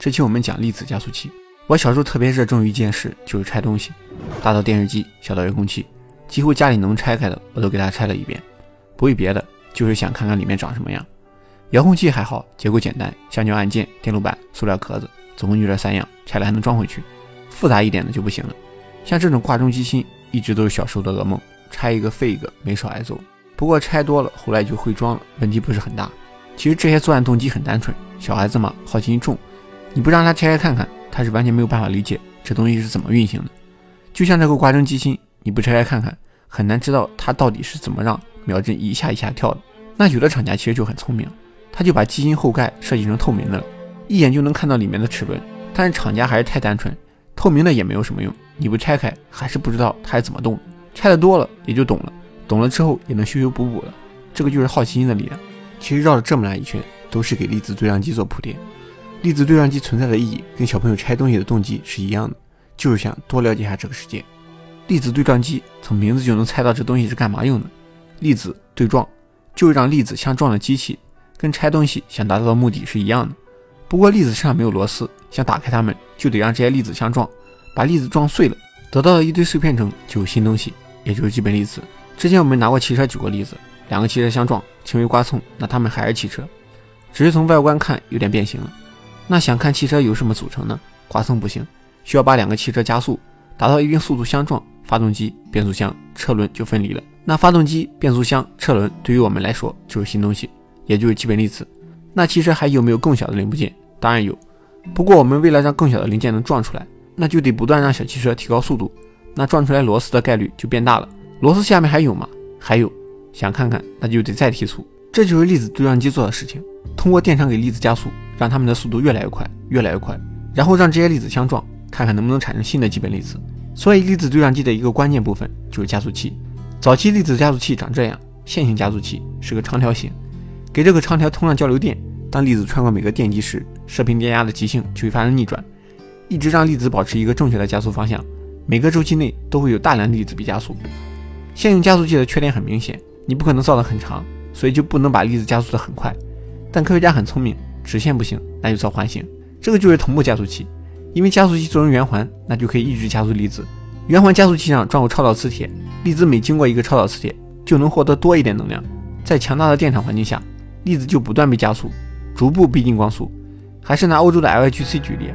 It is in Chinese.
这期我们讲粒子加速器。我小时候特别热衷于一件事，就是拆东西，大到电视机，小到遥控器，几乎家里能拆开的我都给它拆了一遍。不为别的，就是想看看里面长什么样。遥控器还好，结构简单，橡胶按键、电路板、塑料壳子，总共就这三样，拆了还能装回去。复杂一点的就不行了，像这种挂钟机芯，一直都是小时候的噩梦，拆一个废一个，没少挨揍。不过拆多了，后来就会装了，问题不是很大。其实这些作案动机很单纯，小孩子嘛，好奇心重。你不让他拆开看看，他是完全没有办法理解这东西是怎么运行的。就像这个挂针机芯，你不拆开看看，很难知道它到底是怎么让秒针一下一下跳的。那有的厂家其实就很聪明，他就把机芯后盖设计成透明的了，一眼就能看到里面的齿轮。但是厂家还是太单纯，透明的也没有什么用，你不拆开还是不知道它是怎么动的。拆的多了也就懂了，懂了之后也能修修补补了。这个就是好奇心的力量。其实绕了这么大一圈，都是给粒子对撞机做铺垫。粒子对撞机存在的意义跟小朋友拆东西的动机是一样的，就是想多了解一下这个世界。粒子对撞机从名字就能猜到这东西是干嘛用的。粒子对撞就是让粒子相撞的机器，跟拆东西想达到的目的是一样的。不过粒子身上没有螺丝，想打开它们就得让这些粒子相撞，把粒子撞碎了，得到的一堆碎片中就有新东西，也就是基本粒子。之前我们拿过汽车举过例子，两个汽车相撞，轻微刮蹭，那它们还是汽车，只是从外观看有点变形了。那想看汽车由什么组成呢？刮蹭不行，需要把两个汽车加速，达到一定速度相撞，发动机、变速箱、车轮就分离了。那发动机、变速箱、车轮对于我们来说就是新东西，也就是基本粒子。那汽车还有没有更小的零部件？当然有。不过我们为了让更小的零件能撞出来，那就得不断让小汽车提高速度，那撞出来螺丝的概率就变大了。螺丝下面还有吗？还有。想看看，那就得再提速。这就是粒子对撞机做的事情，通过电场给粒子加速。让它们的速度越来越快，越来越快，然后让这些粒子相撞，看看能不能产生新的基本粒子。所以，粒子对撞机的一个关键部分就是加速器。早期粒子加速器长这样，线性加速器是个长条形，给这个长条通上交流电。当粒子穿过每个电极时，射频电压的极性就会发生逆转，一直让粒子保持一个正确的加速方向。每个周期内都会有大量粒子被加速。线性加速器的缺点很明显，你不可能造得很长，所以就不能把粒子加速得很快。但科学家很聪明。直线不行，那就造环形，这个就是同步加速器。因为加速器做成圆环，那就可以一直加速粒子。圆环加速器上装有超导磁铁，粒子每经过一个超导磁铁，就能获得多一点能量。在强大的电场环境下，粒子就不断被加速，逐步逼近光速。还是拿欧洲的 LHC 举例，